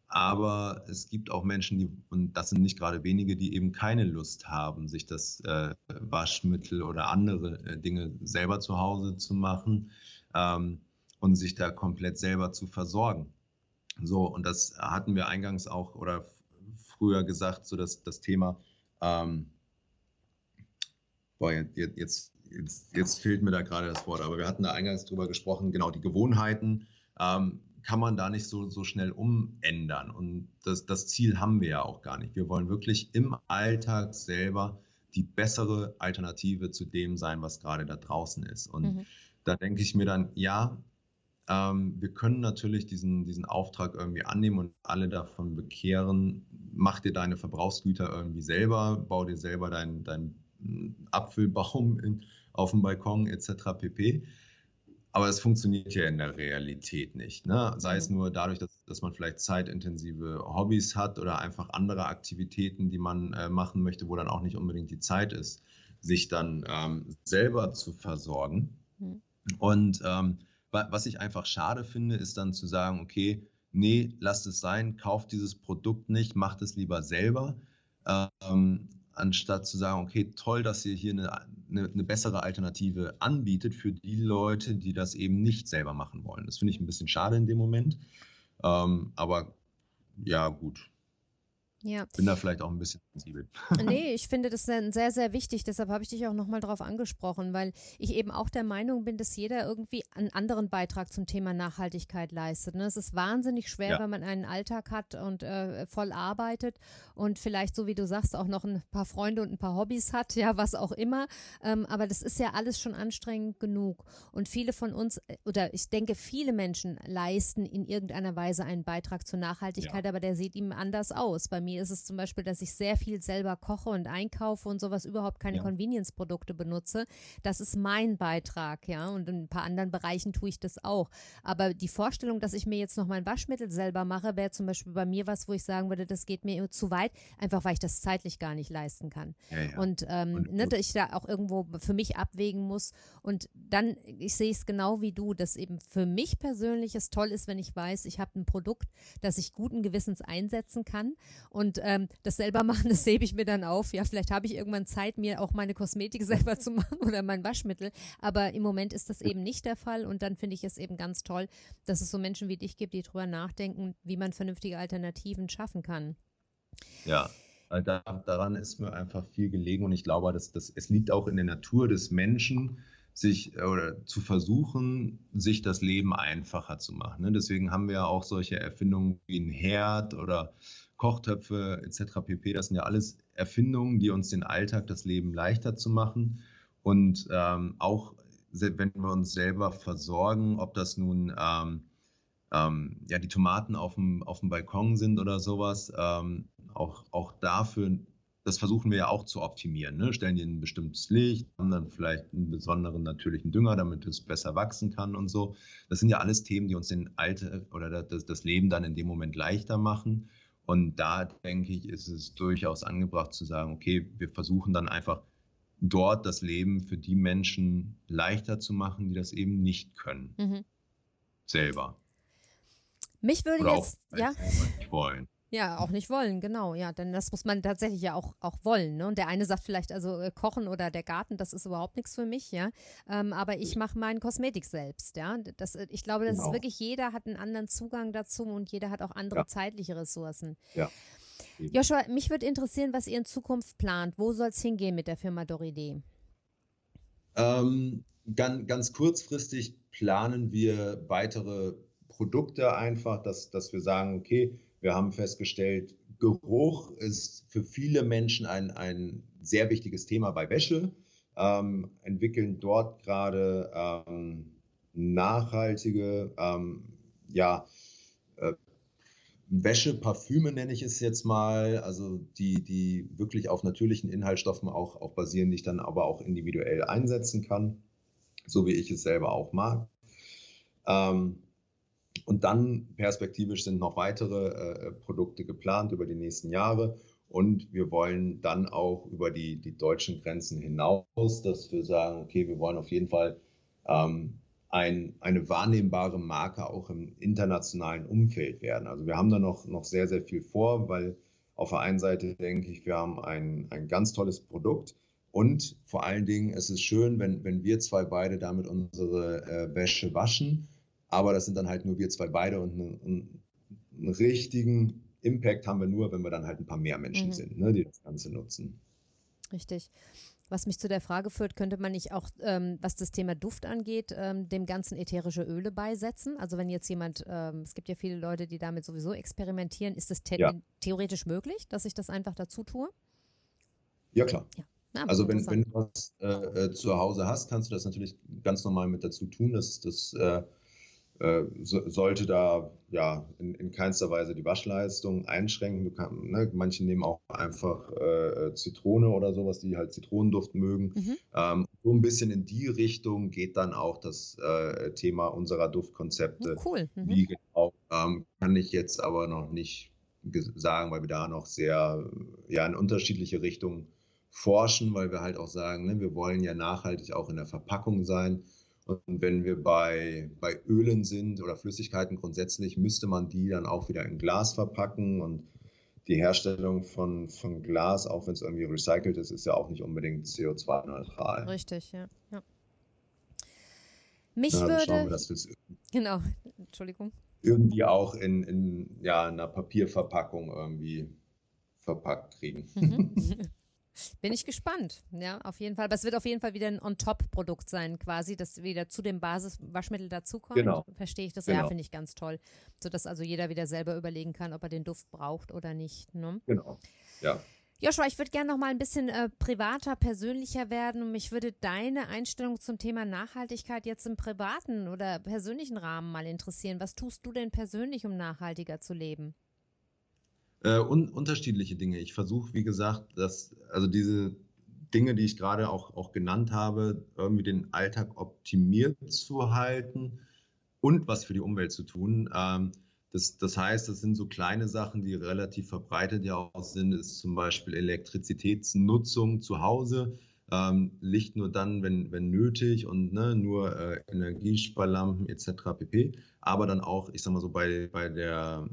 Aber es gibt auch Menschen, die, und das sind nicht gerade wenige, die eben keine Lust haben, sich das äh, Waschmittel oder andere äh, Dinge selber zu Hause zu machen ähm, und sich da komplett selber zu versorgen. So, und das hatten wir eingangs auch oder früher gesagt, so dass das Thema, ähm, boah, jetzt, jetzt, jetzt, jetzt fehlt mir da gerade das Wort, aber wir hatten da eingangs drüber gesprochen, genau, die Gewohnheiten. Ähm, kann man da nicht so, so schnell umändern. Und das, das Ziel haben wir ja auch gar nicht. Wir wollen wirklich im Alltag selber die bessere Alternative zu dem sein, was gerade da draußen ist. Und mhm. da denke ich mir dann, ja, ähm, wir können natürlich diesen, diesen Auftrag irgendwie annehmen und alle davon bekehren, mach dir deine Verbrauchsgüter irgendwie selber, bau dir selber deinen dein Apfelbaum in, auf dem Balkon etc. pp. Aber es funktioniert ja in der Realität nicht. Ne? Sei es mhm. nur dadurch, dass, dass, man vielleicht zeitintensive Hobbys hat oder einfach andere Aktivitäten, die man äh, machen möchte, wo dann auch nicht unbedingt die Zeit ist, sich dann ähm, selber zu versorgen. Mhm. Und ähm, was ich einfach schade finde, ist dann zu sagen, okay, nee, lasst es sein, kauft dieses Produkt nicht, macht es lieber selber. Ähm, anstatt zu sagen, okay, toll, dass ihr hier eine, eine, eine, bessere Alternative anbietet für die Leute, die das eben nicht selber machen wollen. Das finde ich ein bisschen schade in dem Moment. Ähm, aber ja, gut. Ja. Bin da vielleicht auch ein bisschen sensibel. (laughs) Nee, ich finde das sehr, sehr wichtig. Deshalb habe ich dich auch nochmal darauf angesprochen, weil ich eben auch der Meinung bin, dass jeder irgendwie einen anderen Beitrag zum Thema Nachhaltigkeit leistet. Ne? Es ist wahnsinnig schwer, ja. wenn man einen Alltag hat und äh, voll arbeitet und vielleicht, so wie du sagst, auch noch ein paar Freunde und ein paar Hobbys hat, ja, was auch immer. Ähm, aber das ist ja alles schon anstrengend genug. Und viele von uns, äh, oder ich denke, viele Menschen leisten in irgendeiner Weise einen Beitrag zur Nachhaltigkeit, ja. aber der sieht ihm anders aus. Bei mir ist es zum Beispiel, dass ich sehr viel selber koche und einkaufe und sowas überhaupt keine ja. Convenience-Produkte benutze. Das ist mein Beitrag, ja. Und in ein paar anderen Bereichen tue ich das auch. Aber die Vorstellung, dass ich mir jetzt noch mein Waschmittel selber mache, wäre zum Beispiel bei mir was, wo ich sagen würde, das geht mir zu weit, einfach weil ich das zeitlich gar nicht leisten kann. Ja, ja. Und, ähm, und, ne, ich da auch irgendwo für mich abwägen muss. Und dann, ich sehe es genau wie du, dass eben für mich persönlich es toll ist, wenn ich weiß, ich habe ein Produkt, das ich guten Gewissens einsetzen kann und ähm, das selber machen, das hebe ich mir dann auf. Ja, vielleicht habe ich irgendwann Zeit, mir auch meine Kosmetik (laughs) selber zu machen oder mein Waschmittel. Aber im Moment ist das eben nicht der Fall. Und dann finde ich es eben ganz toll, dass es so Menschen wie dich gibt, die drüber nachdenken, wie man vernünftige Alternativen schaffen kann. Ja. Da, daran ist mir einfach viel gelegen und ich glaube, dass, dass es liegt auch in der Natur des Menschen, sich oder zu versuchen, sich das Leben einfacher zu machen. Ne? Deswegen haben wir ja auch solche Erfindungen wie ein Herd oder Kochtöpfe etc. pp. Das sind ja alles Erfindungen, die uns den Alltag, das Leben leichter zu machen. Und ähm, auch wenn wir uns selber versorgen, ob das nun ähm, ähm, ja, die Tomaten auf dem, auf dem Balkon sind oder sowas, ähm, auch, auch dafür, das versuchen wir ja auch zu optimieren. Ne? Stellen die ein bestimmtes Licht, haben dann vielleicht einen besonderen natürlichen Dünger, damit es besser wachsen kann und so. Das sind ja alles Themen, die uns den Alltag oder das, das Leben dann in dem Moment leichter machen. Und da denke ich, ist es durchaus angebracht zu sagen, okay, wir versuchen dann einfach dort das Leben für die Menschen leichter zu machen, die das eben nicht können. Mhm. Selber. Mich würde Oder jetzt, auch, ja. Nicht wollen. Ja, auch nicht wollen, genau. Ja, denn das muss man tatsächlich ja auch, auch wollen. Ne? Und der eine sagt vielleicht, also äh, Kochen oder der Garten, das ist überhaupt nichts für mich, ja. Ähm, aber ich mache meinen Kosmetik selbst, ja. Das, äh, ich glaube, das genau. ist wirklich, jeder hat einen anderen Zugang dazu und jeder hat auch andere ja. zeitliche Ressourcen. Ja. Joshua, mich würde interessieren, was ihr in Zukunft plant. Wo soll es hingehen mit der Firma Doride? Ähm, ganz, ganz kurzfristig planen wir weitere Produkte einfach, dass, dass wir sagen, okay, wir haben festgestellt, Geruch ist für viele Menschen ein, ein sehr wichtiges Thema bei Wäsche, ähm, entwickeln dort gerade ähm, nachhaltige, ähm, ja, äh, Wäscheparfüme nenne ich es jetzt mal, also die, die wirklich auf natürlichen Inhaltsstoffen auch, auch basieren, die ich dann aber auch individuell einsetzen kann, so wie ich es selber auch mag. Ähm, und dann perspektivisch sind noch weitere äh, Produkte geplant über die nächsten Jahre. Und wir wollen dann auch über die, die deutschen Grenzen hinaus, dass wir sagen, okay, wir wollen auf jeden Fall ähm, ein, eine wahrnehmbare Marke auch im internationalen Umfeld werden. Also wir haben da noch, noch sehr, sehr viel vor, weil auf der einen Seite denke ich, wir haben ein, ein ganz tolles Produkt. Und vor allen Dingen, es ist schön, wenn, wenn wir zwei beide damit unsere äh, Wäsche waschen aber das sind dann halt nur wir zwei beide und einen, einen richtigen Impact haben wir nur, wenn wir dann halt ein paar mehr Menschen mhm. sind, ne, die das Ganze nutzen. Richtig. Was mich zu der Frage führt, könnte man nicht auch, ähm, was das Thema Duft angeht, ähm, dem Ganzen ätherische Öle beisetzen? Also wenn jetzt jemand, ähm, es gibt ja viele Leute, die damit sowieso experimentieren, ist es ja. theoretisch möglich, dass ich das einfach dazu tue? Ja, klar. Ja. Ja, also wenn, wenn du was äh, äh, zu Hause hast, kannst du das natürlich ganz normal mit dazu tun. Das, das äh, äh, so, sollte da ja in, in, keinster Weise die Waschleistung einschränken. Kann, ne, manche nehmen auch einfach äh, Zitrone oder sowas, die halt Zitronenduft mögen. Mhm. Ähm, so ein bisschen in die Richtung geht dann auch das äh, Thema unserer Duftkonzepte. Oh, cool. Mhm. Wie genau, ähm, kann ich jetzt aber noch nicht sagen, weil wir da noch sehr ja in unterschiedliche Richtungen forschen, weil wir halt auch sagen, ne, wir wollen ja nachhaltig auch in der Verpackung sein. Und wenn wir bei, bei Ölen sind oder Flüssigkeiten grundsätzlich, müsste man die dann auch wieder in Glas verpacken. Und die Herstellung von, von Glas, auch wenn es irgendwie recycelt ist, ist ja auch nicht unbedingt CO2-neutral. Richtig, ja. ja. Mich ja, würde. Wir, dass das genau, (laughs) Entschuldigung. Irgendwie auch in, in ja, einer Papierverpackung irgendwie verpackt kriegen. Mhm. (laughs) Bin ich gespannt. Ja, auf jeden Fall. Aber es wird auf jeden Fall wieder ein On-Top-Produkt sein, quasi, das wieder zu dem Basiswaschmittel dazukommt. Genau. Verstehe ich das? Genau. Ja, finde ich ganz toll. Sodass also jeder wieder selber überlegen kann, ob er den Duft braucht oder nicht. Ne? Genau. Ja. Joshua, ich würde gerne noch mal ein bisschen äh, privater, persönlicher werden und mich würde deine Einstellung zum Thema Nachhaltigkeit jetzt im privaten oder persönlichen Rahmen mal interessieren. Was tust du denn persönlich, um nachhaltiger zu leben? Äh, un unterschiedliche Dinge. Ich versuche, wie gesagt, dass, also diese Dinge, die ich gerade auch, auch genannt habe, irgendwie den Alltag optimiert zu halten und was für die Umwelt zu tun. Ähm, das, das heißt, das sind so kleine Sachen, die relativ verbreitet ja auch sind, ist zum Beispiel Elektrizitätsnutzung zu Hause. Ähm, Licht nur dann, wenn, wenn nötig und ne, nur äh, Energiesparlampen etc. pp. Aber dann auch, ich sag mal so, bei, bei der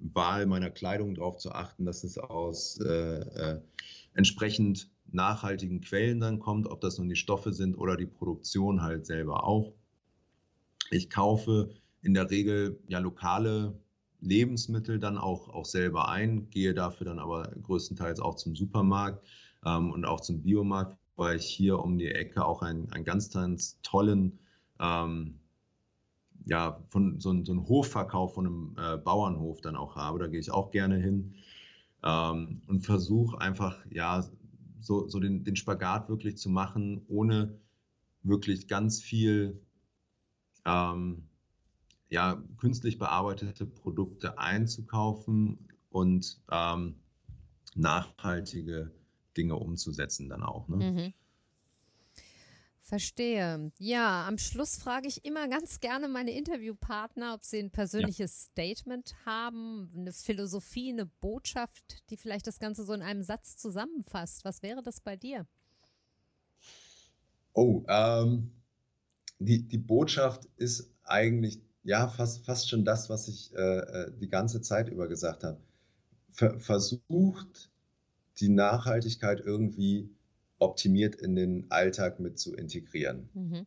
Wahl meiner Kleidung darauf zu achten, dass es aus äh, äh, entsprechend nachhaltigen Quellen dann kommt, ob das nun die Stoffe sind oder die Produktion halt selber auch. Ich kaufe in der Regel ja lokale Lebensmittel dann auch, auch selber ein, gehe dafür dann aber größtenteils auch zum Supermarkt ähm, und auch zum Biomarkt, weil ich hier um die Ecke auch einen, einen ganz, ganz tollen, ähm, ja, von so, so einen Hofverkauf von einem äh, Bauernhof dann auch habe. Da gehe ich auch gerne hin ähm, und versuche einfach, ja, so, so den, den Spagat wirklich zu machen, ohne wirklich ganz viel ähm, ja, künstlich bearbeitete Produkte einzukaufen und ähm, nachhaltige Dinge umzusetzen dann auch. Ne? Mhm. Verstehe. Ja, am Schluss frage ich immer ganz gerne meine Interviewpartner, ob sie ein persönliches ja. Statement haben, eine Philosophie, eine Botschaft, die vielleicht das Ganze so in einem Satz zusammenfasst. Was wäre das bei dir? Oh, ähm, die, die Botschaft ist eigentlich ja fast, fast schon das, was ich äh, äh die ganze Zeit über gesagt habe. Ver versucht, die Nachhaltigkeit irgendwie optimiert in den Alltag mit zu integrieren. Mhm.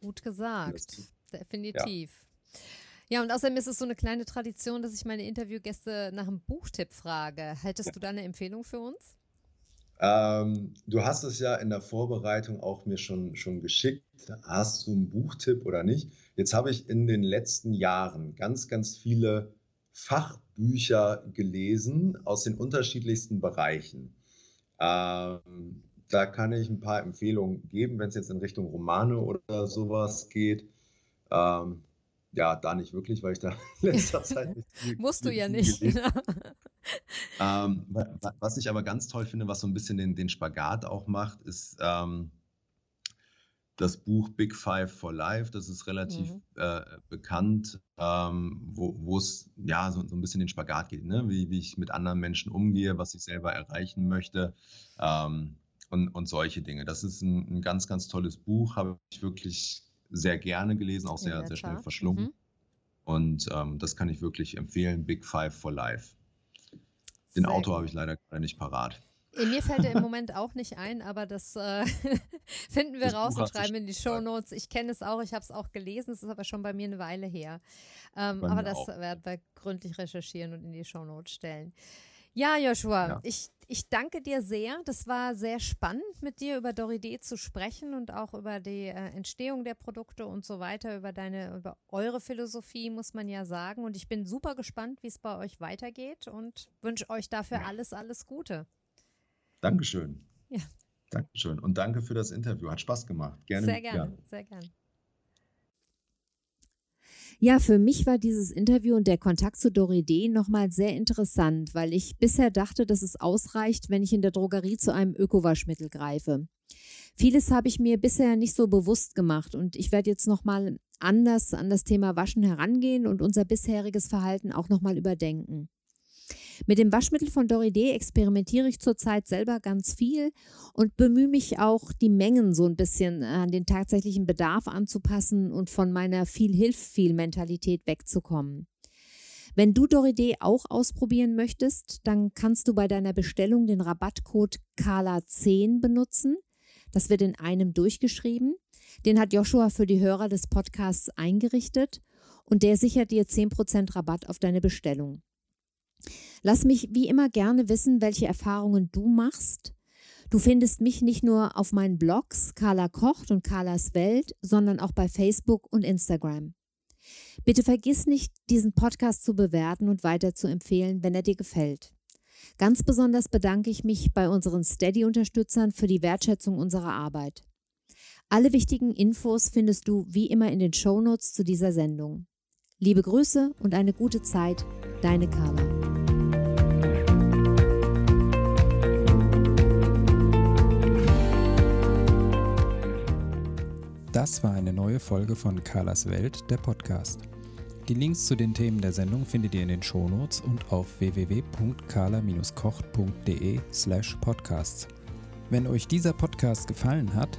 Gut gesagt, definitiv. Ja. ja. und außerdem ist es so eine kleine Tradition, dass ich meine Interviewgäste nach einem Buchtipp frage. Hättest ja. du da eine Empfehlung für uns? Ähm, du hast es ja in der Vorbereitung auch mir schon, schon geschickt. Hast du einen Buchtipp oder nicht? Jetzt habe ich in den letzten Jahren ganz, ganz viele Fachbücher gelesen aus den unterschiedlichsten Bereichen. Ähm, da kann ich ein paar Empfehlungen geben, wenn es jetzt in Richtung Romane oder sowas geht. Ähm, ja, da nicht wirklich, weil ich da (laughs) in letzter (laughs) Zeit nicht. Viel, Musst du ja nicht. (laughs) ähm, was ich aber ganz toll finde, was so ein bisschen den, den Spagat auch macht, ist ähm, das Buch Big Five for Life. Das ist relativ mhm. äh, bekannt, ähm, wo es ja so, so, ein bisschen den Spagat geht, ne? wie, wie ich mit anderen Menschen umgehe, was ich selber erreichen möchte. Ähm, und, und solche Dinge. Das ist ein, ein ganz, ganz tolles Buch, habe ich wirklich sehr gerne gelesen, auch sehr, sehr schnell verschlungen. Mhm. Und ähm, das kann ich wirklich empfehlen, Big Five for Life. Den sehr Autor habe ich leider gerade nicht parat. Mir fällt er im (laughs) Moment auch nicht ein, aber das äh, (laughs) finden wir das raus und schreiben in die Show Notes. Ich kenne es auch, ich habe es auch gelesen, es ist aber schon bei mir eine Weile her. Ähm, aber das auch. werden wir gründlich recherchieren und in die Show Notes stellen. Ja, Joshua, ja. Ich, ich danke dir sehr. Das war sehr spannend, mit dir über Doride zu sprechen und auch über die äh, Entstehung der Produkte und so weiter, über deine, über eure Philosophie, muss man ja sagen. Und ich bin super gespannt, wie es bei euch weitergeht und wünsche euch dafür ja. alles, alles Gute. Dankeschön. Ja. Dankeschön. Und danke für das Interview. Hat Spaß gemacht. Gerne. Sehr gerne, ja. sehr gerne. Ja, für mich war dieses Interview und der Kontakt zu Doride nochmal sehr interessant, weil ich bisher dachte, dass es ausreicht, wenn ich in der Drogerie zu einem Ökowaschmittel greife. Vieles habe ich mir bisher nicht so bewusst gemacht und ich werde jetzt nochmal anders an das Thema Waschen herangehen und unser bisheriges Verhalten auch nochmal überdenken. Mit dem Waschmittel von Doride experimentiere ich zurzeit selber ganz viel und bemühe mich auch, die Mengen so ein bisschen an den tatsächlichen Bedarf anzupassen und von meiner viel hilft viel Mentalität wegzukommen. Wenn du Doride auch ausprobieren möchtest, dann kannst du bei deiner Bestellung den Rabattcode KALA10 benutzen. Das wird in einem durchgeschrieben. Den hat Joshua für die Hörer des Podcasts eingerichtet und der sichert dir 10% Rabatt auf deine Bestellung. Lass mich wie immer gerne wissen, welche Erfahrungen du machst. Du findest mich nicht nur auf meinen Blogs Carla Kocht und Carlas Welt, sondern auch bei Facebook und Instagram. Bitte vergiss nicht, diesen Podcast zu bewerten und weiter zu empfehlen, wenn er dir gefällt. Ganz besonders bedanke ich mich bei unseren Steady-Unterstützern für die Wertschätzung unserer Arbeit. Alle wichtigen Infos findest du wie immer in den Shownotes zu dieser Sendung. Liebe Grüße und eine gute Zeit, deine Carla. Das war eine neue Folge von Carlas Welt, der Podcast. Die Links zu den Themen der Sendung findet ihr in den Shownotes und auf www.carla-kocht.de slash podcasts. Wenn euch dieser Podcast gefallen hat,